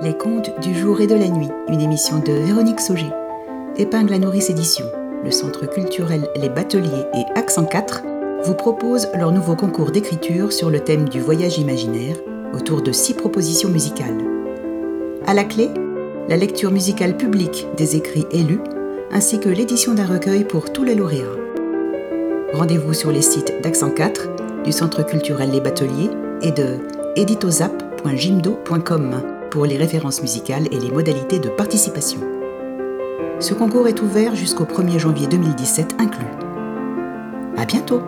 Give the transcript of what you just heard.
Les contes du jour et de la nuit, une émission de Véronique Sauger. Épingle à nourrice édition, le Centre culturel Les Bateliers et Accent 4 vous proposent leur nouveau concours d'écriture sur le thème du voyage imaginaire autour de six propositions musicales. À la clé, la lecture musicale publique des écrits élus ainsi que l'édition d'un recueil pour tous les lauréats. Rendez-vous sur les sites d'Accent 4, du Centre culturel Les Bateliers et de editozap.jimdo.com pour les références musicales et les modalités de participation. Ce concours est ouvert jusqu'au 1er janvier 2017 inclus. À bientôt!